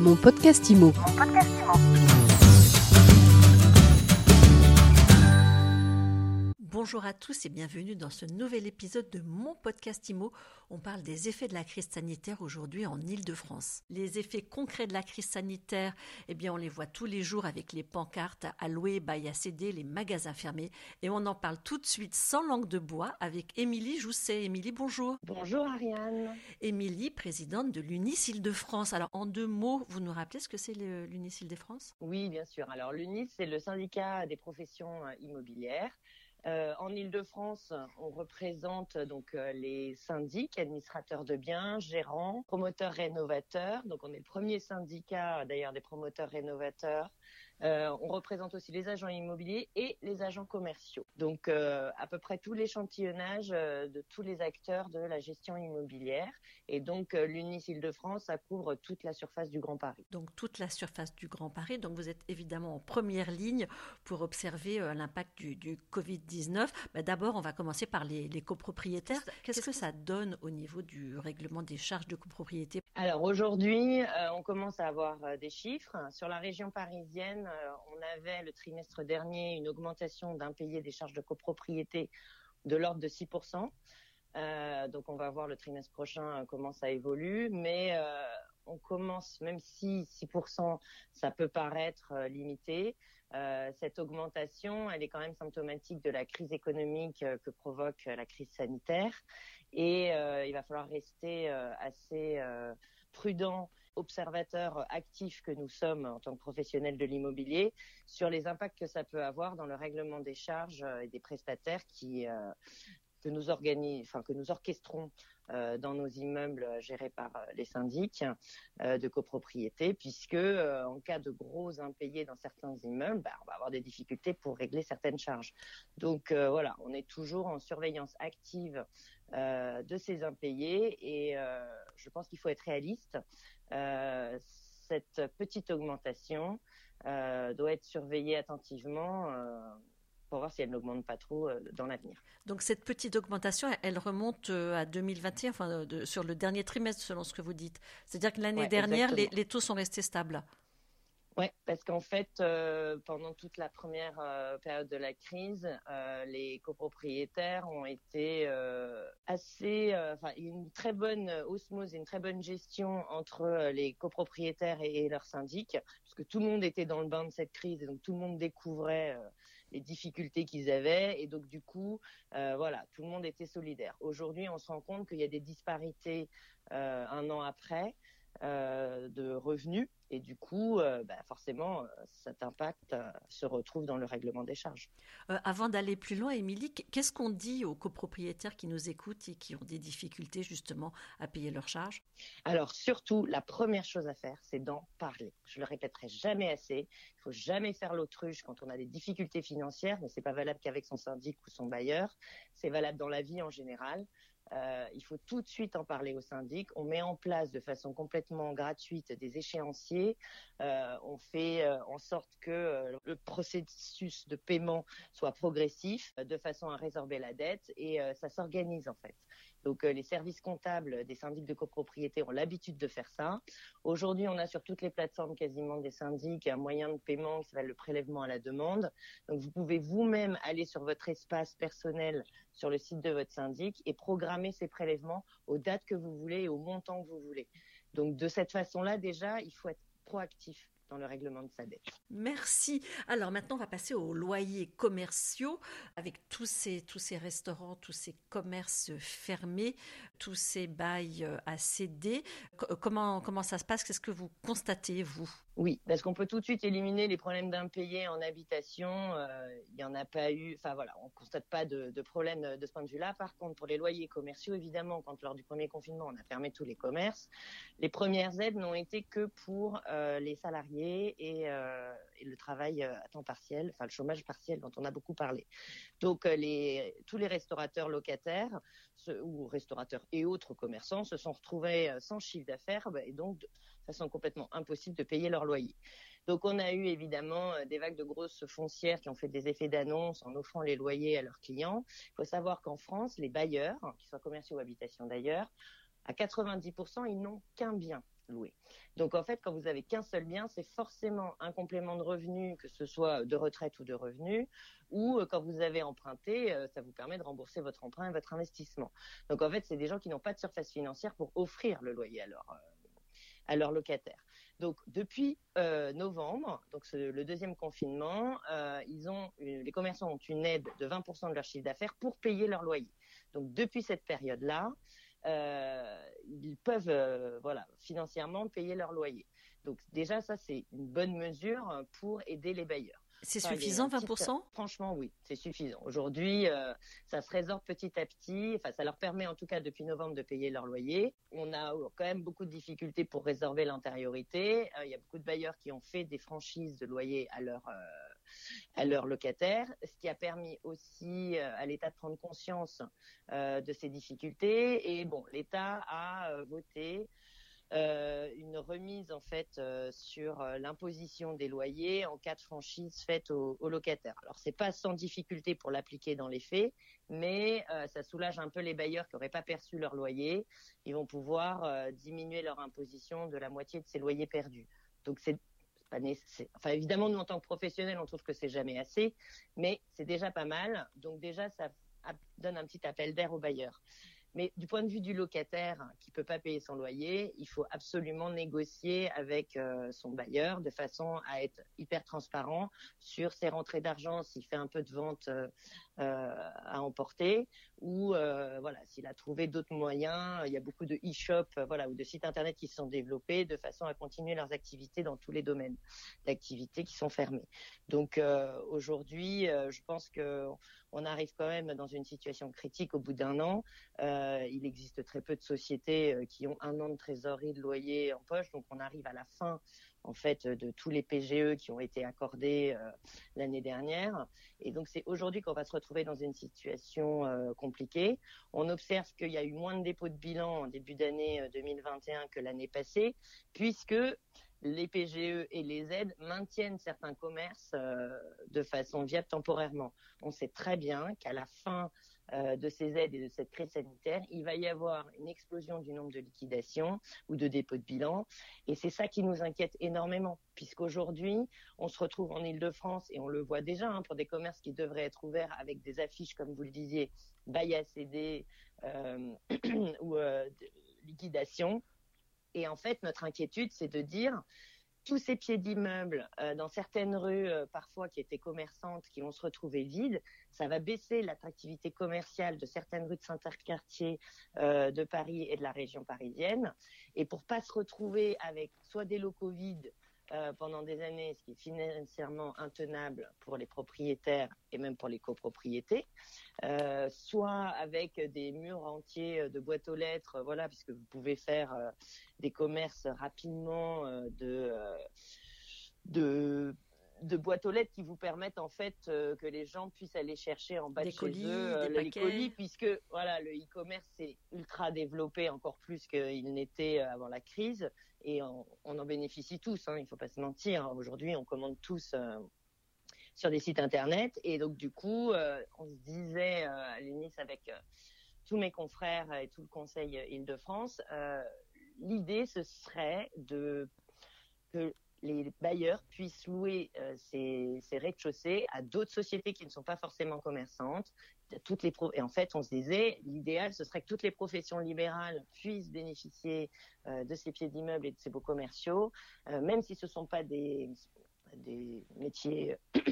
Mon podcast IMO. Bonjour à tous et bienvenue dans ce nouvel épisode de mon podcast IMO. On parle des effets de la crise sanitaire aujourd'hui en Ile-de-France. Les effets concrets de la crise sanitaire, eh bien, on les voit tous les jours avec les pancartes à louer, bail à céder, les magasins fermés. Et on en parle tout de suite sans langue de bois avec Émilie Jousset. Émilie, bonjour. Bonjour Ariane. Émilie, présidente de l'UNIS Île-de-France. Alors, en deux mots, vous nous rappelez ce que c'est l'UNIS Île-de-France? Oui, bien sûr. Alors, l'UNIS, c'est le syndicat des professions euh, immobilières. Euh, en Ile-de-France, on représente donc euh, les syndics, administrateurs de biens, gérants, promoteurs rénovateurs. Donc on est le premier syndicat d'ailleurs des promoteurs rénovateurs euh, on représente aussi les agents immobiliers et les agents commerciaux. Donc euh, à peu près tout l'échantillonnage euh, de tous les acteurs de la gestion immobilière. Et donc l'UNIS Île-de-France, ça couvre toute la surface du Grand Paris. Donc toute la surface du Grand Paris. Donc vous êtes évidemment en première ligne pour observer l'impact du, Covid-19. Bah, d'abord, on va commencer par les, les copropriétaires. Qu'est-ce que ça donne au niveau du règlement des charges de copropriété? Alors aujourd'hui, on commence à avoir des chiffres. Sur la région parisienne, on avait le trimestre dernier une augmentation d'impayés des charges de copropriété de l'ordre de 6%. Euh, donc on va voir le trimestre prochain comment ça évolue, mais euh, on commence, même si 6% ça peut paraître limité, cette augmentation, elle est quand même symptomatique de la crise économique que provoque la crise sanitaire, et il va falloir rester assez prudent observateurs actifs que nous sommes en tant que professionnels de l'immobilier sur les impacts que ça peut avoir dans le règlement des charges euh, et des prestataires qui euh, que nous enfin que nous orchestrons euh, dans nos immeubles gérés par les syndics de copropriété, puisque en cas de gros impayés dans certains immeubles, bah, on va avoir des difficultés pour régler certaines charges. Donc voilà, on est toujours en surveillance active de ces impayés et je pense qu'il faut être réaliste. Euh, cette petite augmentation euh, doit être surveillée attentivement euh, pour voir si elle n'augmente pas trop dans l'avenir. Donc cette petite augmentation, elle remonte à 2021, enfin, sur le dernier trimestre selon ce que vous dites. C'est-à-dire que l'année dernière, les, taux sont restés stables. Oui, parce qu'en fait, euh, pendant toute la première euh, période de la crise, euh, les copropriétaires ont été assez, enfin, une très bonne osmose et une très bonne gestion entre les copropriétaires et, leurs syndics, puisque tout le monde était dans le bain de cette crise et donc tout le monde découvrait les difficultés qu'ils avaient et donc du coup, voilà, tout le monde était solidaire. Aujourd'hui, on se rend compte qu'il y a des disparités un an après. Euh, de revenus et du coup, euh, bah, forcément, euh, cet impact se retrouve dans le règlement des charges. avant d'aller plus loin, Émilie, qu'est-ce qu'on dit aux copropriétaires qui nous écoutent et qui ont des difficultés justement à payer leurs charges? Alors surtout, la première chose à faire, c'est d'en parler. Je le répéterai jamais assez. Il faut jamais faire l'autruche quand on a des difficultés financières, mais c'est pas valable qu'avec son syndic ou son bailleur. C'est valable dans la vie en général. Euh, il faut tout de suite en parler au syndic. On met en place de façon complètement gratuite des échéanciers. Euh, on fait euh, en sorte que le processus de paiement soit progressif de façon à résorber la dette et ça s'organise en fait. Donc les services comptables des syndics de copropriété ont l'habitude de faire ça. Aujourd'hui, on a sur toutes les plateformes quasiment des syndics un moyen de paiement qui s'appelle le prélèvement à la demande. Donc vous pouvez vous-même aller sur votre espace personnel sur le site de votre syndic et programmer ces prélèvements aux dates que vous voulez et au montant que vous voulez. Donc de cette façon-là, déjà, il faut être proactif dans le règlement de sa dette. Merci. Alors maintenant, on va passer aux loyers commerciaux avec tous ces, tous ces restaurants, tous ces commerces fermés, tous ces bails euh, à céder. Comment, comment ça se passe? Qu'est-ce que vous constatez, vous? Oui, parce qu'on peut tout de suite éliminer les problèmes d'impayés en habitation. Euh, il n'y en a pas eu. Enfin voilà, on constate pas de, de problème de ce point de vue-là. Par contre, pour les loyers commerciaux, évidemment, quand lors du premier confinement, on a fermé tous les commerces, les premières aides n'ont été que pour euh, les salariés et, euh, et, le travail à temps partiel, enfin le chômage partiel dont on a beaucoup parlé. Donc les, tous les restaurateurs locataires ou restaurateurs et autres commerçants se sont retrouvés sans chiffre d'affaires bah, et donc façon complètement impossible de payer leur loyer. Donc on a eu évidemment euh, des vagues de grosses foncières qui ont fait des effets d'annonce en offrant les loyers à leurs clients. Il faut savoir qu'en France, les bailleurs, qu'ils soient commerciaux ou habitations d'ailleurs, à 90%, ils n'ont qu'un bien. Louer. Donc en fait, quand vous avez qu'un seul bien, c'est forcément un complément de revenu, que ce soit de retraite ou de revenu, ou euh, quand vous avez emprunté, euh, ça vous permet de rembourser votre emprunt et votre investissement. Donc en fait, c'est des gens qui n'ont pas de surface financière pour offrir le loyer à leur à leurs locataires. Donc depuis novembre, donc le deuxième confinement, les commerçants ont une aide de 20% de leur chiffre d'affaires pour payer leur loyer. Donc depuis cette période-là, euh, ils peuvent euh, voilà financièrement payer leur loyer. Donc déjà ça c'est une bonne mesure pour aider les bailleurs. C'est suffisant 20% Franchement oui, c'est suffisant. Aujourd'hui euh, ça se résorbe petit à petit, enfin ça leur permet en tout cas depuis novembre de payer leur loyer. On a quand même beaucoup de difficultés pour résorber l'antériorité. Il y a beaucoup de bailleurs qui ont fait des franchises de loyer à leur à leurs locataires, ce qui a permis aussi euh, à l'État de prendre conscience euh, de ces difficultés. Et bon, l'État a euh, voté une remise en fait sur l'imposition des loyers en cas de franchise faite aux, locataires. Alors c'est pas sans difficulté pour l'appliquer dans les faits, mais ça soulage un peu les bailleurs qui n'auraient pas perçu leur loyer. Ils vont pouvoir diminuer leur imposition de la moitié de ces loyers perdus. Donc c'est Enfin, évidemment, nous, en tant que professionnels, on trouve que c'est jamais assez, mais c'est déjà pas mal. Donc, déjà, ça donne un petit appel d'air aux bailleurs. Mais du point de vue du locataire qui peut pas payer son loyer, il faut absolument négocier avec euh, son bailleur de façon à être hyper transparent sur ses rentrées d'argent, s'il fait un peu de vente euh, à emporter ou voilà s'il a trouvé d'autres moyens. Il y a beaucoup de e-shop, voilà, ou de sites internet qui se sont développés de façon à continuer leurs activités dans tous les domaines d'activités qui sont fermés. Donc aujourd'hui, je pense que on arrive quand même dans une situation critique au bout d'un an. Euh, il existe très peu de sociétés euh, qui ont un an de trésorerie de loyer en poche, donc on arrive à la fin en fait de tous les PGE qui ont été accordés euh, l'année dernière. Et donc c'est aujourd'hui qu'on va se retrouver dans une situation compliquée. On observe qu'il y a eu moins de dépôts de bilan en début d'année 2021 que l'année passée, puisque les PGE et les aides maintiennent certains commerces euh, de façon viable temporairement. On sait très bien qu'à la fin euh, de ces aides et de cette crise sanitaire, il va y avoir une explosion du nombre de liquidations ou de dépôts de bilan. Et c'est ça qui nous inquiète énormément, puisqu'aujourd'hui, on se retrouve en Ile-de-France et on le voit déjà hein, pour des commerces qui devraient être ouverts avec des affiches, comme vous le disiez, bail à céder euh, ou liquidation et en fait, notre inquiétude, c'est de dire tous ces pieds d'immeubles euh, dans certaines rues, euh, parfois qui étaient commerçantes, qui vont se retrouver vides, ça va baisser l'attractivité commerciale de certaines rues de Saint-Cartier euh, de Paris et de la région parisienne. Et pour pas se retrouver avec soit des locaux vides euh, pendant des années, ce qui est financièrement intenable pour les propriétaires et même pour les copropriétés, euh, soit avec des murs entiers de boîtes aux lettres, voilà, puisque vous pouvez faire euh, des commerces rapidement de de de boîtes aux lettres qui vous permettent en fait que les gens puissent aller chercher en bas de chez eux les colis puisque voilà le e-commerce est ultra développé encore plus qu'il n'était avant la crise et on, en bénéficie tous. Hein, il ne faut pas se mentir. Aujourd'hui, on commande tous euh, sur des sites internet et donc du coup, euh, on se disait euh, à l'UNIS avec tous mes confrères et tout le Conseil Île-de-France, l'idée ce serait de que les bailleurs puissent louer ces, ces rez-de-chaussée à d'autres sociétés qui ne sont pas forcément commerçantes, toutes les et en fait, on se disait, l'idéal, ce serait que toutes les professions libérales puissent bénéficier euh, de ces pieds d'immeubles et de ces beaux commerciaux, euh, même si ce ne sont pas des, métiers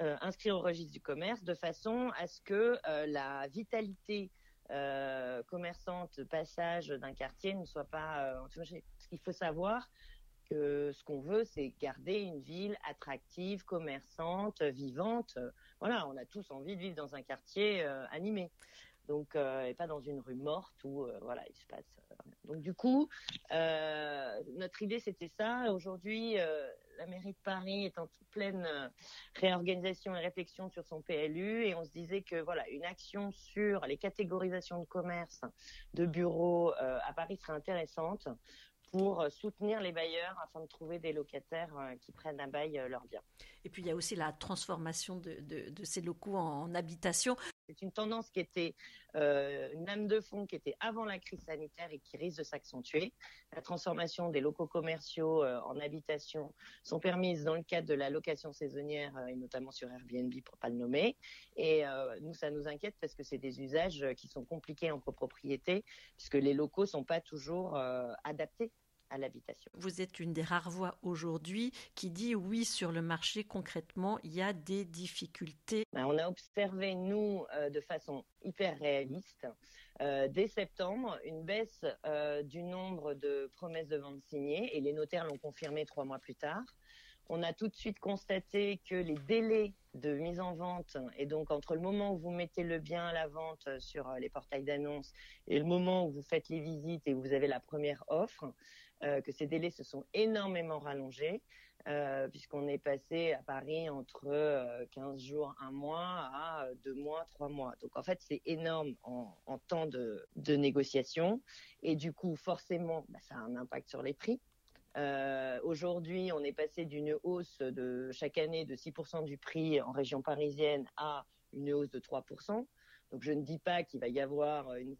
euh, inscrits au registre du commerce, de façon à ce que la vitalité commerçante, passage d'un quartier ne soit pas. ce qu'il faut savoir, que ce qu'on veut, c'est garder une ville attractive, commerçante, vivante. Voilà, on a tous envie de vivre dans un quartier euh, animé. Donc, euh, et pas dans une rue morte où, euh, voilà, il se passe. Donc, du coup, notre idée, c'était ça. Aujourd'hui, la mairie de Paris est en pleine réorganisation et réflexion sur son PLU et on se disait que, voilà, une action sur les catégorisations de commerce, de bureaux à Paris serait intéressante pour euh, soutenir les bailleurs afin de trouver des locataires euh, qui prennent à bail euh, leurs biens. Et puis il y a aussi la transformation de, ces locaux en habitation. C'est une tendance qui était euh, une lame de fond qui était avant la crise sanitaire et qui risque de s'accentuer. La transformation des locaux commerciaux euh, en habitation sont permises dans le cadre de la location saisonnière euh, et notamment sur Airbnb pour pas le nommer. Et nous, ça nous inquiète parce que c'est des usages qui sont compliqués en copropriété puisque les locaux sont pas toujours adaptés à l'habitation. Vous êtes une des rares voix aujourd'hui qui dit oui sur le marché concrètement il y a des difficultés. Ben, on a observé nous euh, de façon hyper réaliste euh, dès septembre une baisse euh, du nombre de promesses de vente signées et les notaires l'ont confirmé trois mois plus tard. On a tout de suite constaté que les délais de mise en vente et donc entre le moment où vous mettez le bien à la vente sur les portails d'annonces et le moment où vous faites les visites et où vous avez la première offre, euh, que ces délais se sont énormément rallongés, euh, puisqu'on est passé à Paris entre 15 euh, jours, un mois, à deux mois, trois mois. Donc en fait, c'est énorme en, temps de, négociation. Et du coup, forcément, bah, ça a un impact sur les prix. Aujourd'hui, on est passé d'une hausse de chaque année de 6% du prix en région parisienne à une hausse de 3%. Donc je ne dis pas qu'il va y avoir une,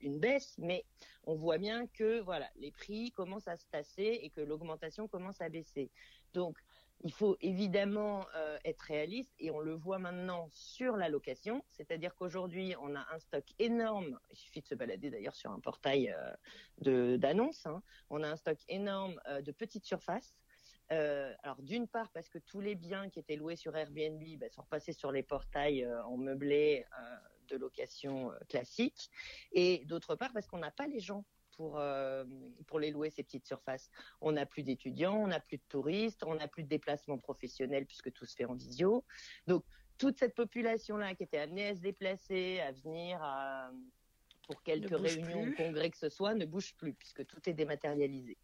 une, baisse, mais on voit bien que voilà, les prix commencent à se tasser et que l'augmentation commence à baisser. Donc il faut évidemment euh, être réaliste et on le voit maintenant sur la location, c'est-à-dire qu'aujourd'hui on a un stock énorme. Il suffit de se balader d'ailleurs sur un portail euh, d'annonces. Hein. On a un stock énorme euh, de petites surfaces. Euh, alors d'une part parce que tous les biens qui étaient loués sur Airbnb bah, sont repassés sur les portails en meublé de location classique, et d'autre part parce qu'on n'a pas les gens pour pour les louer ces petites surfaces. On n'a plus d'étudiants, on n'a plus de touristes, on n'a plus de déplacements professionnels puisque tout se fait en visio. Donc toute cette population là qui était amenée à se déplacer, à venir pour quelques réunions ou congrès que ce soit, ne bouge plus puisque tout est dématérialisé.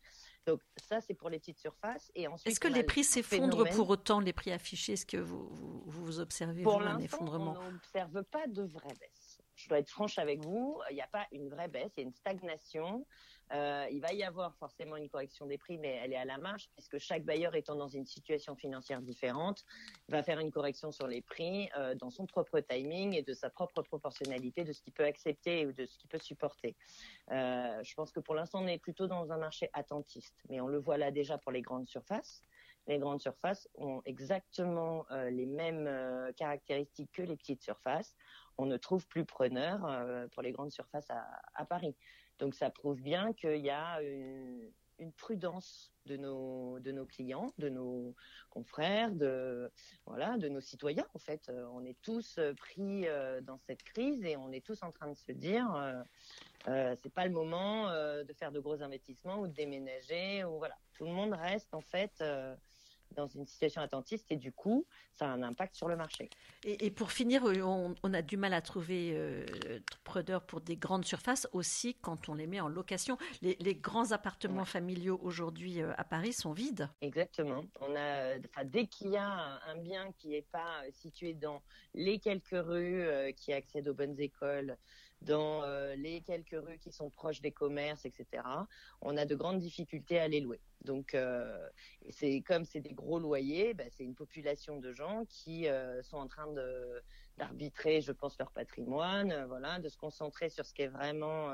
Donc ça, c'est pour les petites surfaces. Et ensuite, est-ce que les prix s'effondrent pour autant, les prix affichés? Est-ce que vous, vous, observez pour un effondrement On n'observe pas de vraie baisse. Je dois être franche avec vous, il n'y a pas une vraie baisse, il y a une stagnation. Euh, il va y avoir forcément une correction des prix, mais elle est à la marge, puisque chaque bailleur étant dans une situation financière différente, va faire une correction sur les prix euh, dans son propre timing et de sa propre proportionnalité de ce qu'il peut accepter ou de ce qu'il peut supporter. Euh, je pense que pour l'instant, on est plutôt dans un marché attentiste, mais on le voit là déjà pour les grandes surfaces. Les grandes surfaces ont exactement les mêmes caractéristiques que les petites surfaces. On ne trouve plus preneur pour les grandes surfaces à, à Paris. Donc ça prouve bien qu'il y a une, prudence de nos de nos clients, de nos confrères, de voilà, de nos citoyens. En fait, euh, on est tous euh, pris euh, dans cette crise et on est tous en train de se dire. Euh, c'est pas le moment de faire de gros investissements ou de déménager ou voilà. Tout le monde reste en fait dans une situation attentiste et du coup, ça a un impact sur le marché. Et, pour finir, euh, on, a du mal à trouver euh, preneurs pour des grandes surfaces aussi quand on les met en location. Les, grands appartements familiaux aujourd'hui euh, à Paris sont vides. Exactement. On a, enfin, dès qu'il y a un bien qui n'est pas situé dans les quelques rues qui accèdent aux bonnes écoles, dans euh, les quelques rues qui sont proches des commerces, etc., on a de grandes difficultés à les louer. Donc, euh, c'est comme c'est des gros loyers, bah, c'est une population de gens qui euh, sont en train d'arbitrer, je pense, leur patrimoine, voilà, de se concentrer sur ce qui est vraiment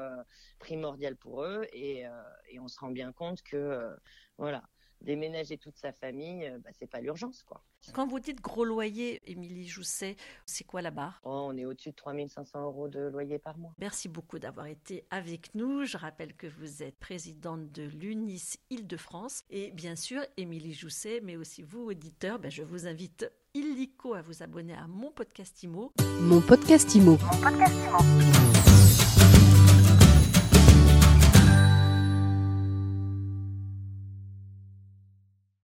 primordial pour eux, et, et, on se rend bien compte que, voilà, déménager toute sa famille, euh, bah, c'est pas l'urgence, quoi. Quand vous dites gros loyer, Émilie Jousset, c'est quoi la barre? Oh, On est au-dessus de 3500 euros de loyer par mois. Merci beaucoup d'avoir été avec nous. Je rappelle que vous êtes présidente de l'UNIS Île-de-France. Et bien sûr, Émilie Jousset, mais aussi vous, auditeurs, ben, je vous invite illico à vous abonner à mon podcast IMO. Mon podcast IMO. Mon podcast